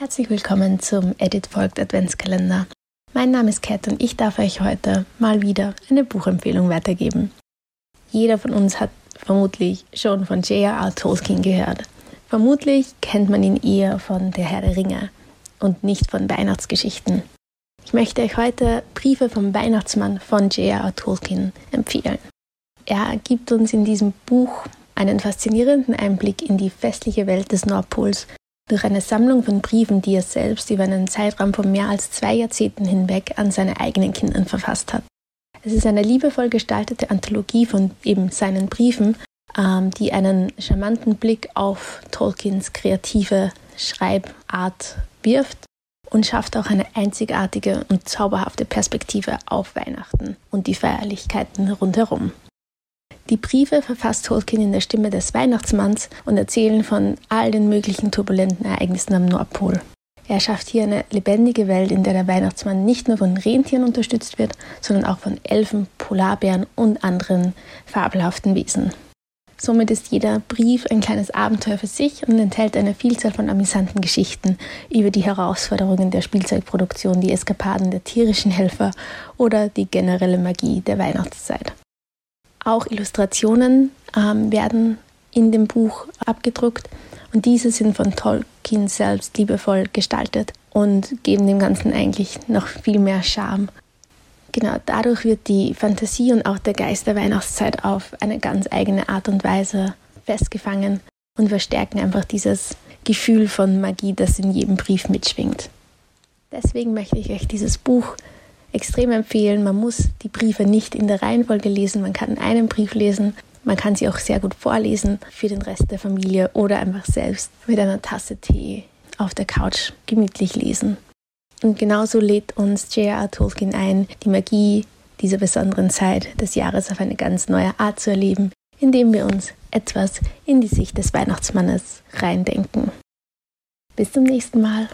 Herzlich willkommen zum Edit Folgt Adventskalender. Mein Name ist Kat und ich darf euch heute mal wieder eine Buchempfehlung weitergeben. Jeder von uns hat vermutlich schon von J.R.R. Tolkien gehört. Vermutlich kennt man ihn eher von Der Herr der Ringe und nicht von Weihnachtsgeschichten. Ich möchte euch heute Briefe vom Weihnachtsmann von J.R.R. Tolkien empfehlen. Er gibt uns in diesem Buch einen faszinierenden Einblick in die festliche Welt des Nordpols durch eine Sammlung von Briefen, die er selbst über einen Zeitraum von mehr als zwei Jahrzehnten hinweg an seine eigenen Kindern verfasst hat. Es ist eine liebevoll gestaltete Anthologie von eben seinen Briefen, ähm, die einen charmanten Blick auf Tolkiens kreative Schreibart wirft und schafft auch eine einzigartige und zauberhafte Perspektive auf Weihnachten und die Feierlichkeiten rundherum. Die Briefe verfasst Tolkien in der Stimme des Weihnachtsmanns und erzählen von all den möglichen turbulenten Ereignissen am Nordpol. Er schafft hier eine lebendige Welt, in der der Weihnachtsmann nicht nur von Rentieren unterstützt wird, sondern auch von Elfen, Polarbären und anderen fabelhaften Wesen. Somit ist jeder Brief ein kleines Abenteuer für sich und enthält eine Vielzahl von amüsanten Geschichten über die Herausforderungen der Spielzeugproduktion, die Eskapaden der tierischen Helfer oder die generelle Magie der Weihnachtszeit. Auch Illustrationen ähm, werden in dem Buch abgedruckt und diese sind von Tolkien selbst liebevoll gestaltet und geben dem Ganzen eigentlich noch viel mehr Charme. Genau dadurch wird die Fantasie und auch der Geist der Weihnachtszeit auf eine ganz eigene Art und Weise festgefangen und verstärken einfach dieses Gefühl von Magie, das in jedem Brief mitschwingt. Deswegen möchte ich euch dieses Buch extrem empfehlen. Man muss die Briefe nicht in der Reihenfolge lesen. Man kann einen Brief lesen. Man kann sie auch sehr gut vorlesen für den Rest der Familie oder einfach selbst mit einer Tasse Tee auf der Couch gemütlich lesen. Und genauso lädt uns J.R.R. Tolkien ein, die Magie dieser besonderen Zeit des Jahres auf eine ganz neue Art zu erleben, indem wir uns etwas in die Sicht des Weihnachtsmannes reindenken. Bis zum nächsten Mal.